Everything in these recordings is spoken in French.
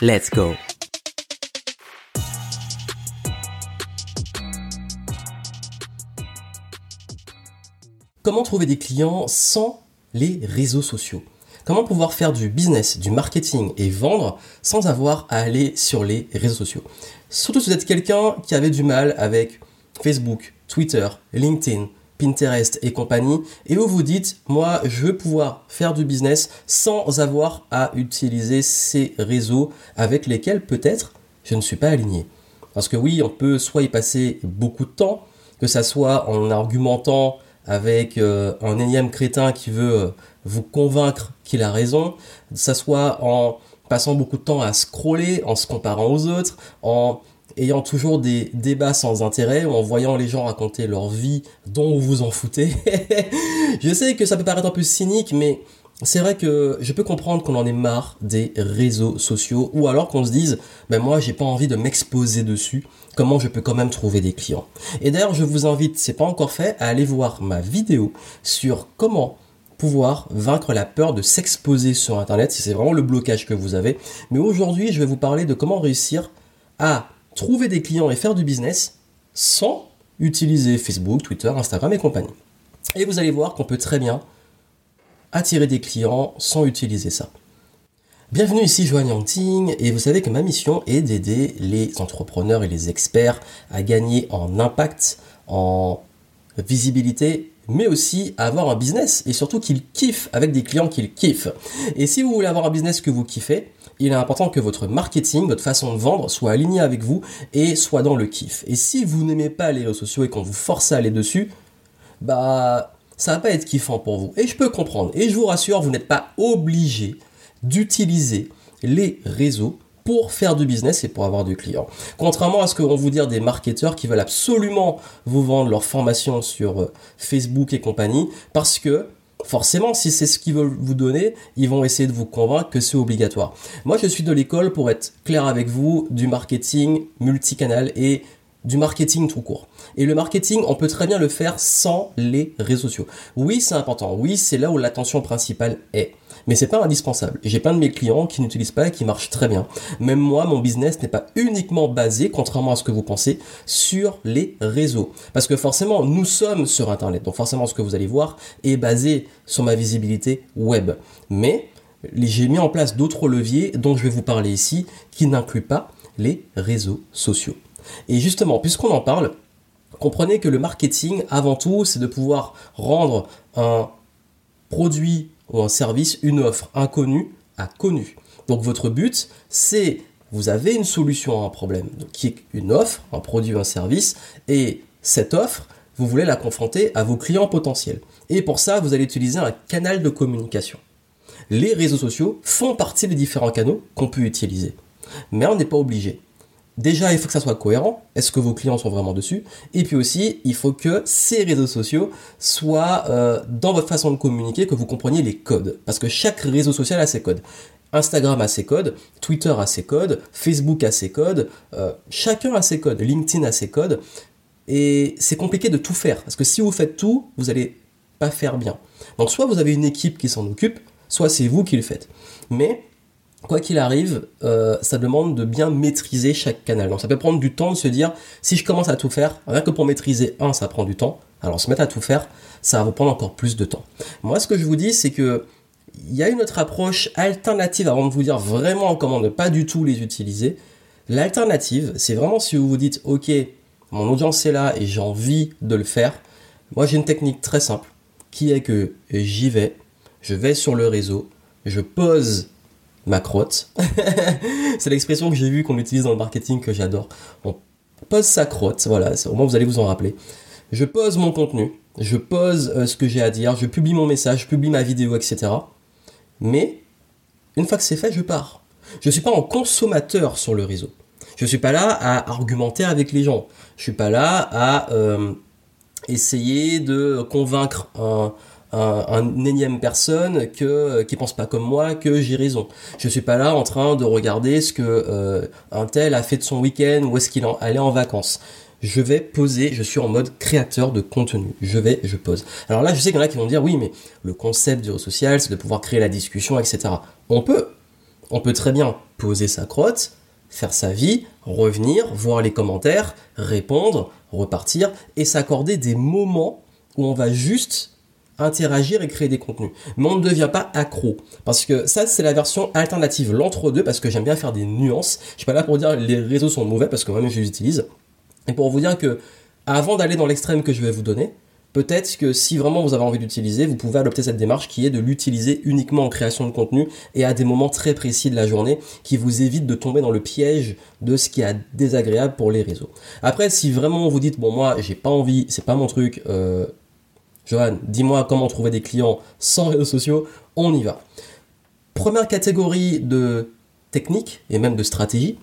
Let's go. Comment trouver des clients sans les réseaux sociaux? Comment pouvoir faire du business, du marketing et vendre sans avoir à aller sur les réseaux sociaux? Surtout si vous êtes quelqu'un qui avait du mal avec Facebook, Twitter, LinkedIn, Pinterest et compagnie, et où vous dites, moi, je veux pouvoir faire du business sans avoir à utiliser ces réseaux avec lesquels peut-être je ne suis pas aligné. Parce que oui, on peut soit y passer beaucoup de temps, que ça soit en argumentant avec euh, un énième crétin qui veut euh, vous convaincre qu'il a raison, que ça soit en passant beaucoup de temps à scroller, en se comparant aux autres, en ayant toujours des débats sans intérêt ou en voyant les gens raconter leur vie dont vous vous en foutez. je sais que ça peut paraître un peu cynique, mais c'est vrai que je peux comprendre qu'on en ait marre des réseaux sociaux ou alors qu'on se dise ben moi j'ai pas envie de m'exposer dessus. Comment je peux quand même trouver des clients? Et d'ailleurs je vous invite c'est pas encore fait à aller voir ma vidéo sur comment pouvoir vaincre la peur de s'exposer sur internet si c'est vraiment le blocage que vous avez. Mais aujourd'hui je vais vous parler de comment réussir à trouver des clients et faire du business sans utiliser Facebook, Twitter, Instagram et compagnie. Et vous allez voir qu'on peut très bien attirer des clients sans utiliser ça. Bienvenue ici Joanne Yangting et vous savez que ma mission est d'aider les entrepreneurs et les experts à gagner en impact, en visibilité, mais aussi à avoir un business et surtout qu'ils kiffent avec des clients qu'ils kiffent. Et si vous voulez avoir un business que vous kiffez, il est important que votre marketing, votre façon de vendre soit alignée avec vous et soit dans le kiff. Et si vous n'aimez pas les réseaux sociaux et qu'on vous force à aller dessus, bah ça va pas être kiffant pour vous. Et je peux comprendre. Et je vous rassure, vous n'êtes pas obligé d'utiliser les réseaux pour faire du business et pour avoir du client. Contrairement à ce que vont vous dire des marketeurs qui veulent absolument vous vendre leur formation sur euh, Facebook et compagnie, parce que forcément, si c'est ce qu'ils veulent vous donner, ils vont essayer de vous convaincre que c'est obligatoire. Moi, je suis de l'école, pour être clair avec vous, du marketing multicanal et du marketing tout court. Et le marketing, on peut très bien le faire sans les réseaux sociaux. Oui, c'est important. Oui, c'est là où l'attention principale est. Mais c'est pas indispensable. J'ai plein de mes clients qui n'utilisent pas et qui marchent très bien. Même moi, mon business n'est pas uniquement basé, contrairement à ce que vous pensez, sur les réseaux. Parce que forcément, nous sommes sur Internet. Donc forcément, ce que vous allez voir est basé sur ma visibilité web. Mais j'ai mis en place d'autres leviers dont je vais vous parler ici qui n'incluent pas les réseaux sociaux. Et justement, puisqu'on en parle, comprenez que le marketing, avant tout, c'est de pouvoir rendre un produit ou un service, une offre inconnue à connue. Donc votre but, c'est vous avez une solution à un problème, qui est une offre, un produit, un service, et cette offre, vous voulez la confronter à vos clients potentiels. Et pour ça, vous allez utiliser un canal de communication. Les réseaux sociaux font partie des différents canaux qu'on peut utiliser. Mais on n'est pas obligé. Déjà, il faut que ça soit cohérent. Est-ce que vos clients sont vraiment dessus? Et puis aussi, il faut que ces réseaux sociaux soient euh, dans votre façon de communiquer, que vous compreniez les codes. Parce que chaque réseau social a ses codes. Instagram a ses codes, Twitter a ses codes, Facebook a ses codes, euh, chacun a ses codes, LinkedIn a ses codes. Et c'est compliqué de tout faire. Parce que si vous faites tout, vous n'allez pas faire bien. Donc soit vous avez une équipe qui s'en occupe, soit c'est vous qui le faites. Mais quoi qu'il arrive, euh, ça demande de bien maîtriser chaque canal. Donc ça peut prendre du temps de se dire, si je commence à tout faire, rien que pour maîtriser un, ça prend du temps. Alors se mettre à tout faire, ça va prendre encore plus de temps. Moi, ce que je vous dis, c'est que il y a une autre approche alternative avant de vous dire vraiment comment ne pas du tout les utiliser. L'alternative, c'est vraiment si vous vous dites, ok, mon audience est là et j'ai envie de le faire. Moi, j'ai une technique très simple qui est que j'y vais, je vais sur le réseau, je pose ma crotte. c'est l'expression que j'ai vue qu'on utilise dans le marketing que j'adore. On pose sa crotte, voilà, au moins vous allez vous en rappeler. Je pose mon contenu, je pose euh, ce que j'ai à dire, je publie mon message, je publie ma vidéo, etc. Mais une fois que c'est fait, je pars. Je ne suis pas en consommateur sur le réseau. Je ne suis pas là à argumenter avec les gens. Je suis pas là à euh, essayer de convaincre un, un, énième personne que qui pense pas comme moi que j'ai raison. Je suis pas là en train de regarder ce que euh, un tel a fait de son week-end ou est-ce qu'il allait en vacances. Je vais poser, je suis en mode créateur de contenu. Je vais, je pose. Alors là, je sais qu'il y en a qui vont dire oui, mais le concept du social, c'est de pouvoir créer la discussion, etc. On peut, on peut très bien poser sa crotte, faire sa vie, revenir, voir les commentaires, répondre, repartir et s'accorder des moments où on va juste interagir et créer des contenus. Mais on ne devient pas accro. Parce que ça, c'est la version alternative, l'entre-deux, parce que j'aime bien faire des nuances. Je suis pas là pour dire les réseaux sont mauvais, parce que moi-même je les utilise. Et pour vous dire que, avant d'aller dans l'extrême que je vais vous donner, peut-être que si vraiment vous avez envie d'utiliser, vous pouvez adopter cette démarche qui est de l'utiliser uniquement en création de contenu et à des moments très précis de la journée qui vous évite de tomber dans le piège de ce qui est désagréable pour les réseaux. Après, si vraiment vous dites bon moi j'ai pas envie, c'est pas mon truc, euh, Johan, dis-moi comment trouver des clients sans réseaux sociaux, on y va. Première catégorie de technique et même de stratégie,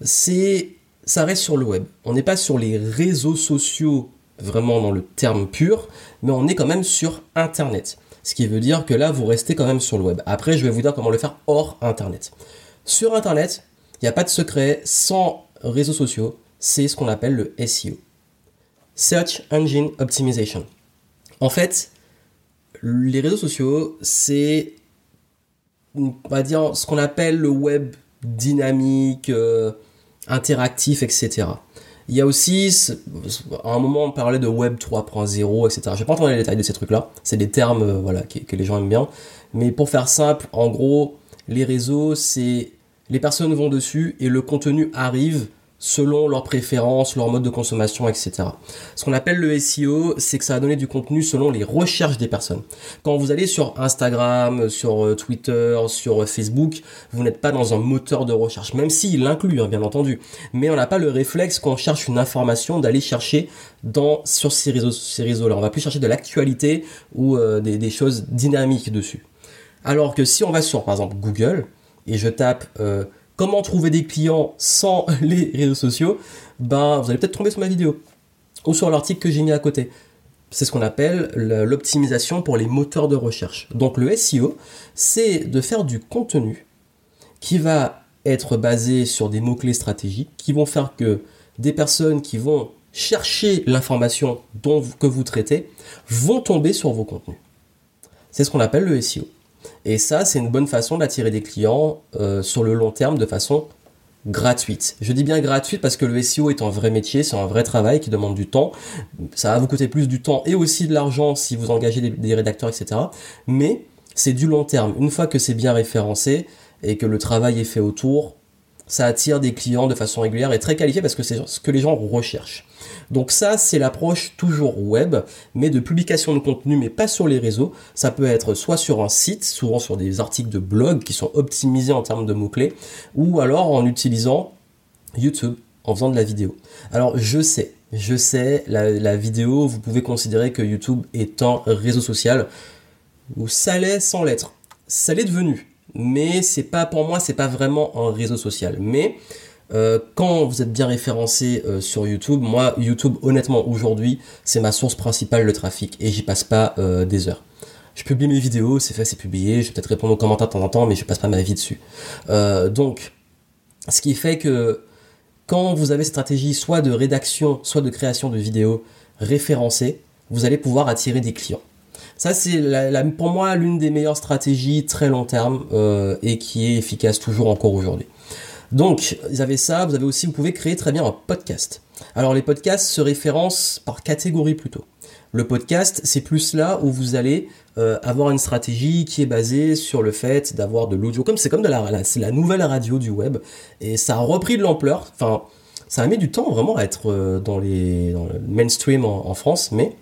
c'est ça reste sur le web. On n'est pas sur les réseaux sociaux vraiment dans le terme pur, mais on est quand même sur Internet. Ce qui veut dire que là, vous restez quand même sur le web. Après, je vais vous dire comment le faire hors Internet. Sur Internet, il n'y a pas de secret, sans réseaux sociaux, c'est ce qu'on appelle le SEO. Search Engine Optimization. En fait, les réseaux sociaux, c'est, on va dire, ce qu'on appelle le web dynamique, euh, interactif, etc. Il y a aussi, à un moment, on parlait de Web 3.0, etc. Je vais pas entrer dans les détails de ces trucs-là. C'est des termes, euh, voilà, que, les gens aiment bien. Mais pour faire simple, en gros, les réseaux, c'est les personnes vont dessus et le contenu arrive selon leurs préférences, leur mode de consommation, etc. Ce qu'on appelle le SEO, c'est que ça va donner du contenu selon les recherches des personnes. Quand vous allez sur Instagram, sur euh, Twitter, sur euh, Facebook, vous n'êtes pas dans un moteur de recherche, même s'il l'inclut, hein, bien entendu. Mais on n'a pas le réflexe quand on cherche une information d'aller chercher dans sur ces réseaux, ces réseaux-là. On va plus chercher de l'actualité ou euh, des, des, choses dynamiques dessus. Alors que si on va sur, par exemple, Google et je tape comment trouver des clients sans les réseaux sociaux, ben vous allez peut-être tomber sur ma vidéo ou sur l'article que j'ai mis à côté. C'est ce qu'on appelle l'optimisation pour les moteurs de recherche. Donc le SEO, c'est de faire du contenu qui va être basé sur des mots-clés stratégiques qui vont faire que des personnes qui vont chercher l'information que vous traitez vont tomber sur vos contenus. C'est ce qu'on appelle le SEO. Et ça, c'est une bonne façon d'attirer des clients euh, sur le long terme de façon gratuite. Je dis bien gratuite parce que le SEO est un vrai métier, c'est un vrai travail qui demande du temps. Ça va vous coûter plus du temps et aussi de l'argent si vous engagez des rédacteurs, etc. Mais c'est du long terme. Une fois que c'est bien référencé et que le travail est fait autour, ça attire des clients de façon régulière et très qualifiée parce que c'est ce que les gens recherchent. Donc ça, c'est l'approche toujours web, mais de publication de contenu, mais pas sur les réseaux. Ça peut être soit sur un site, souvent sur des articles de blog qui sont optimisés en termes de mots-clés, ou alors en utilisant YouTube, en faisant de la vidéo. Alors je sais, je sais, la, la vidéo, vous pouvez considérer que YouTube est un réseau social, ou ça l'est sans l'être. Ça l'est devenu mais c'est pas pour moi c'est pas vraiment un réseau social mais euh, quand vous êtes bien référencé euh, sur YouTube, moi YouTube honnêtement aujourd'hui c'est ma source principale de trafic et j'y passe pas euh, des heures. Je publie mes vidéos, c'est fait, c'est publié, je vais peut-être répondre aux commentaires de temps en temps, mais je passe pas ma vie dessus. donc, ce qui fait que quand vous avez stratégie soit de rédaction, soit de création de vidéos référencées, vous allez pouvoir attirer des clients. Ça, c'est pour moi l'une des meilleures stratégies très long terme euh, et qui est efficace toujours encore aujourd'hui. Donc, vous avez ça, vous avez aussi, vous pouvez créer très bien un podcast. Alors, les podcasts se référencent par catégorie plutôt. Le podcast, c'est plus là où vous allez euh, avoir une stratégie qui est basée sur le fait d'avoir de l'audio. Comme c'est comme de la, c'est la nouvelle radio du web et ça a repris de l'ampleur. Enfin, ça a mis du temps vraiment à être euh, dans les dans le mainstream en France, mais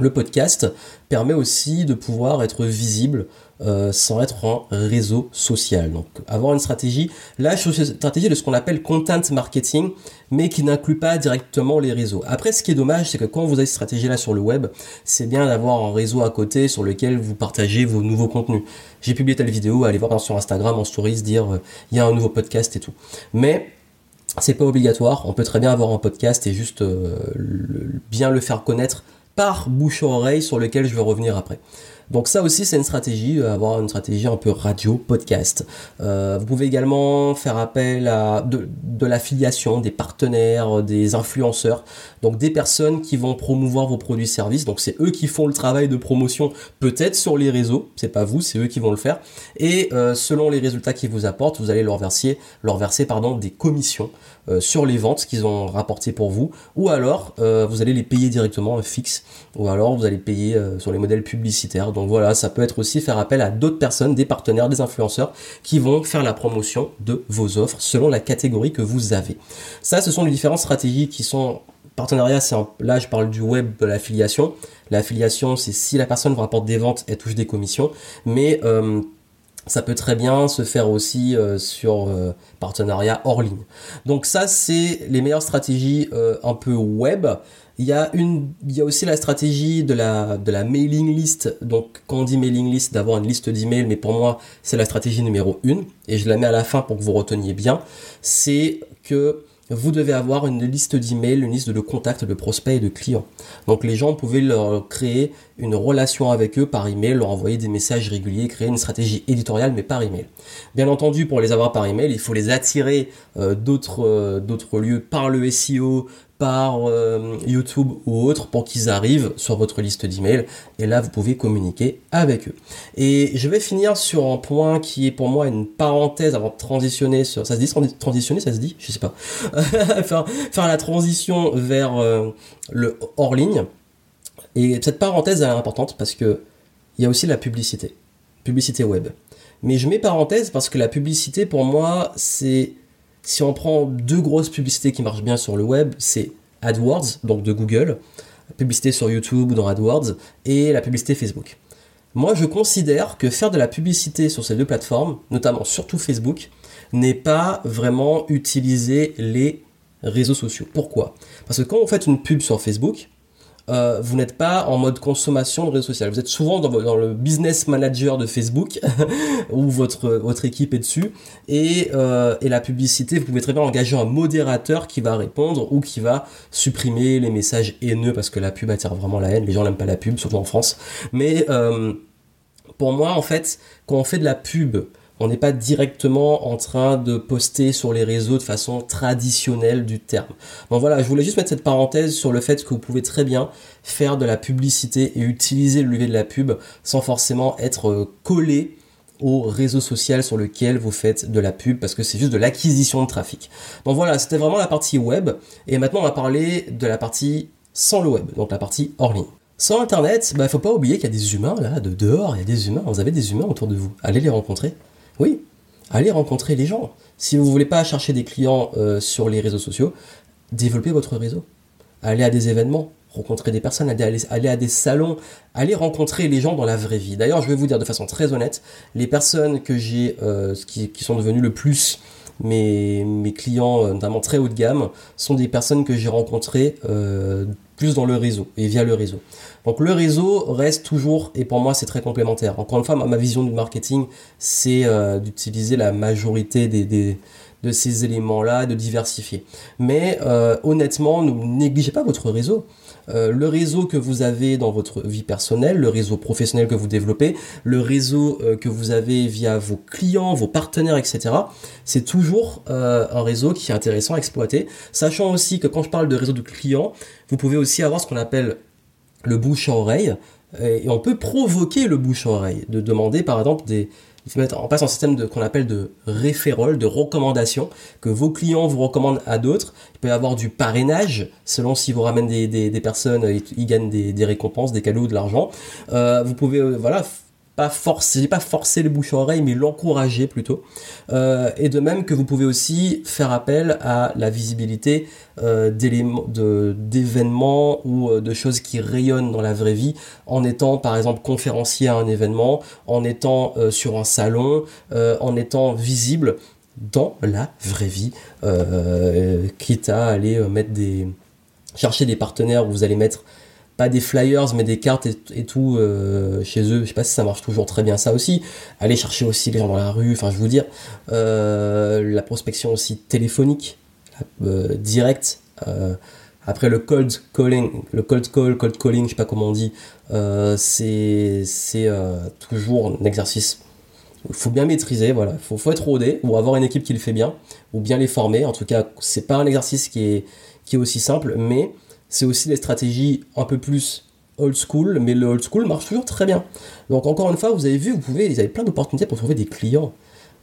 le podcast permet aussi de pouvoir être visible euh, sans être en réseau social. Donc avoir une stratégie, là je suis une stratégie de ce qu'on appelle content marketing, mais qui n'inclut pas directement les réseaux. Après ce qui est dommage, c'est que quand vous avez cette stratégie là sur le web, c'est bien d'avoir un réseau à côté sur lequel vous partagez vos nouveaux contenus. J'ai publié telle vidéo, allez voir sur Instagram en stories, dire euh, il y a un nouveau podcast et tout. Mais c'est pas obligatoire, on peut très bien avoir un podcast et juste euh, bien le faire connaître par bouche à oreille sur lequel je vais revenir après. Donc ça aussi c'est une stratégie, euh, avoir une stratégie un peu radio, podcast. Euh, vous pouvez également faire appel à de, de l'affiliation, des partenaires, des influenceurs, donc des personnes qui vont promouvoir vos produits services. Donc c'est eux qui font le travail de promotion peut-être sur les réseaux, c'est pas vous, c'est eux qui vont le faire. Et euh, selon les résultats qu'ils vous apportent, vous allez leur verser, leur verser pardon, des commissions sur les ventes qu'ils ont rapportées pour vous, ou alors vous allez les payer directement fixe, ou alors vous allez payer sur les modèles publicitaires. Donc voilà, ça peut être aussi faire appel à d'autres personnes, des partenaires, des influenceurs qui vont faire la promotion de vos offres selon la catégorie que vous avez. Ça, ce sont les différentes stratégies qui sont partenariat, c'est là je parle du web de l'affiliation. L'affiliation, c'est si la personne vous rapporte des ventes, elle touche des commissions, mais euh, ça peut très bien se faire aussi euh, sur euh, partenariat hors ligne. Donc ça, c'est les meilleures stratégies un peu web. Il y a une, il y a aussi la stratégie de la, de la mailing list. Donc, quand on dit mailing list, d'avoir une liste d'emails, mais pour moi, c'est la stratégie numéro une. Et je la mets à la fin pour que vous reteniez bien. C'est que vous devez avoir une liste d'emails, une liste de contacts, de prospects et de clients. Donc les gens, pouvaient leur créer une relation avec eux par email, leur envoyer des messages réguliers, créer une stratégie éditoriale mais par email. Bien entendu, pour les avoir par email, il faut les attirer euh, d'autres euh, d'autres lieux par le SEO, par euh, YouTube ou autre pour qu'ils arrivent sur votre liste d'emails. Et là vous pouvez communiquer avec eux. Et je vais finir sur un point qui est pour moi une parenthèse avant de transitionner sur ça se dit transitionner ça se dit je sais pas. Faire, faire la transition vers euh, le hors ligne. Et cette parenthèse elle est importante parce que il y a aussi la publicité. Publicité web. Mais je mets parenthèse parce que la publicité pour moi c'est si on prend deux grosses publicités qui marchent bien sur le web, c'est AdWords, donc de Google, publicité sur YouTube ou dans AdWords, et la publicité Facebook. Moi, je considère que faire de la publicité sur ces deux plateformes, notamment surtout Facebook, n'est pas vraiment utiliser les réseaux sociaux. Pourquoi? Parce que quand vous faites une pub sur Facebook, euh, vous n'êtes pas en mode consommation de réseaux sociaux. Vous êtes souvent dans, le business manager de Facebook où votre, votre équipe est dessus et, euh, et la publicité, vous pouvez très bien engager un modérateur qui va répondre ou qui va supprimer les messages haineux parce que la pub attire vraiment la haine. Les gens n'aiment pas la pub, surtout en France. Mais euh, pour moi, en fait, quand on fait de la pub, on n'est pas directement en train de poster sur les réseaux de façon traditionnelle du terme. Donc voilà, je voulais juste mettre cette parenthèse sur le fait que vous pouvez très bien faire de la publicité et utiliser le levier de la pub sans forcément être euh, collé au réseau social sur lequel vous faites de la pub parce que c'est juste de l'acquisition de trafic. Donc voilà, c'était vraiment la partie web et maintenant on va parler de la partie sans le web, donc la partie hors ligne. Sans internet, il bah, faut pas oublier qu'il y a des humains là, de dehors, il y a des humains, vous avez des humains autour de vous. Allez les rencontrer. Oui, allez rencontrer les gens. Si vous ne voulez pas chercher des clients euh, sur les réseaux sociaux, développez votre réseau. Allez à des événements, rencontrer des personnes, allez, à des salons, allez rencontrer les gens dans la vraie vie. D'ailleurs, je vais vous dire de façon très honnête, les personnes euh, qui, sont devenues le plus mes, mes clients, euh, notamment très haut de gamme, sont des personnes que j'ai rencontrées plus dans le réseau et via le réseau. Donc le réseau reste toujours, et pour moi c'est très complémentaire. Encore une fois, ma, vision du marketing, c'est euh, d'utiliser la majorité de ces éléments-là, de diversifier. Mais euh, honnêtement, ne négligez pas votre réseau. Euh, le réseau que vous avez dans votre vie personnelle, le réseau professionnel que vous développez, le réseau que vous avez via vos clients, vos partenaires, etc. C'est toujours un réseau qui est intéressant à exploiter. Sachant aussi que quand je parle de réseau de clients, vous pouvez aussi avoir ce qu'on appelle le bouche à oreille. Et on peut provoquer le bouche à oreille, de demander par exemple des, faut mettre en place un système de, qu'on appelle de référol, de recommandation, que vos clients vous recommandent à d'autres. Il peut y avoir du parrainage, selon si vous ramènent des, des, personnes, ils, gagnent des, des, récompenses, des cadeaux, de l'argent. Euh, vous pouvez, euh, voilà, pas forcer, pas forcer le bouche à oreille, mais l'encourager plutôt. Euh, et de même que vous pouvez aussi faire appel à la visibilité euh, d'événements ou euh, de choses qui rayonnent dans la vraie vie, en étant par exemple conférencier à un événement, en étant sur un salon, en étant visible dans la vraie vie, quitte à aller mettre des chercher des partenaires où vous allez mettre pas des flyers mais des cartes et, tout euh, chez eux. Je sais pas si ça marche toujours très bien. Ça aussi aller chercher aussi les gens dans la rue enfin je veux dire euh, la prospection aussi téléphonique euh, direct après le cold calling le cold call cold calling je sais pas comment on dit c'est toujours un exercice. Il faut bien maîtriser voilà. Faut, faut être rodé ou avoir une équipe qui le fait bien ou bien les former. En tout cas c'est pas un exercice qui est qui est aussi simple mais c'est aussi des stratégies un peu plus old school, mais le old school marche toujours très bien. Donc encore une fois, vous avez vu, vous avez plein d'opportunités pour trouver des clients.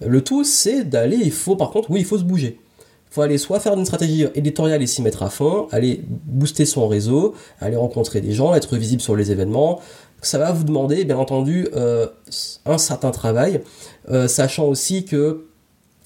Le tout, c'est d'aller, il faut par contre, oui, il faut se bouger. Il faut aller soit faire une stratégie éditoriale et s'y mettre à fond, aller booster son réseau, aller rencontrer des gens, être visible sur les événements. Ça va vous demander, bien entendu, euh, un certain travail, euh, sachant aussi que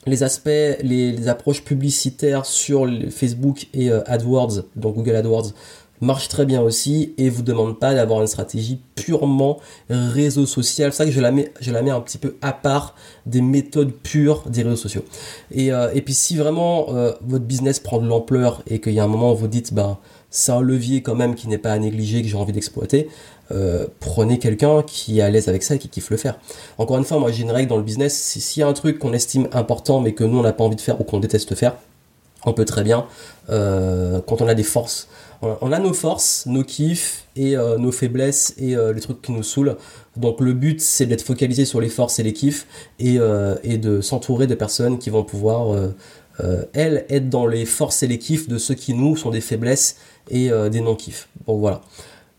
les aspects, les, approches publicitaires sur Facebook et euh, AdWords, donc Google AdWords, marchent très bien aussi et vous demande pas d'avoir une stratégie purement réseau social. C'est ça que je la mets, un petit peu à part des méthodes pures des réseaux sociaux. Et, euh, puis si vraiment euh, votre business prend de l'ampleur et qu'il y a un moment où vous dites, bah, c'est un levier quand même qui n'est pas à négliger, que j'ai envie d'exploiter, euh, prenez quelqu'un qui est à l'aise avec ça et qui kiffe le faire. Encore une fois, moi j'ai une règle dans le business, s'il y a un truc qu'on estime important mais que nous on n'a pas envie de faire ou qu'on déteste faire, on peut très bien, quand on a des forces, on a nos forces, nos kiffs et euh, nos faiblesses et les trucs qui nous saoulent. Donc le but c'est d'être focalisé sur les forces et les kiffs et, et de s'entourer de personnes qui vont pouvoir, elles, être dans les forces et les kiffs de ceux qui nous sont des faiblesses et des non-kiffs. Bon voilà.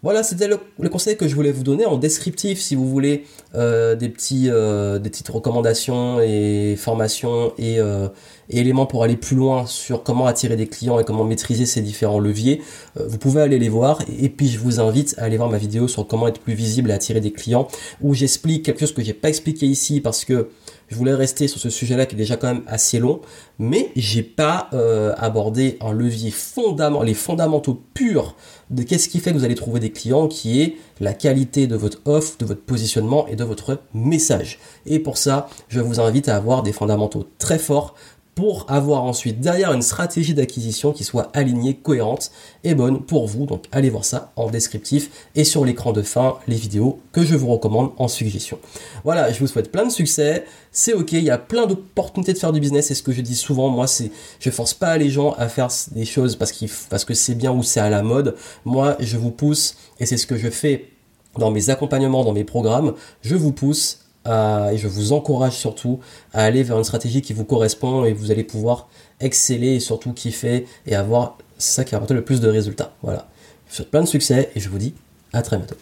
Voilà, c'était le, conseil que je voulais vous donner en descriptif si vous voulez euh, des, petits, euh, petites recommandations et formations euh, et, éléments pour aller plus loin sur comment attirer des clients et comment maîtriser ces différents leviers. vous pouvez aller les voir et, puis je vous invite à aller voir ma vidéo sur comment être plus visible et attirer des clients où j'explique quelque chose que j'ai pas expliqué ici parce que je voulais rester sur ce sujet-là qui est déjà quand même assez long, mais j'ai pas euh, abordé un levier fondamental, les fondamentaux purs de qu'est-ce qui fait que vous allez trouver des clients, qui est la qualité de votre offre, de votre positionnement et de votre message. Et pour ça, je vous invite à avoir des fondamentaux très forts pour avoir ensuite derrière une stratégie d'acquisition qui soit alignée, cohérente et bonne pour vous. Donc allez voir ça en descriptif et sur l'écran de fin les vidéos que je vous recommande en suggestion. Voilà, je vous souhaite plein de succès. C'est ok, il y a plein d'opportunités de faire du business. Et ce que je dis souvent, moi, c'est je force pas les gens à faire des choses parce, parce que c'est bien ou c'est à la mode. Moi, je vous pousse et c'est ce que je fais dans mes accompagnements, dans mes programmes. Je vous pousse et je vous encourage surtout à aller vers une stratégie qui vous correspond et vous allez pouvoir exceller et surtout kiffer et avoir, ça qui apporte le plus de résultats. Voilà. Je vous souhaite plein de succès et je vous dis à très bientôt.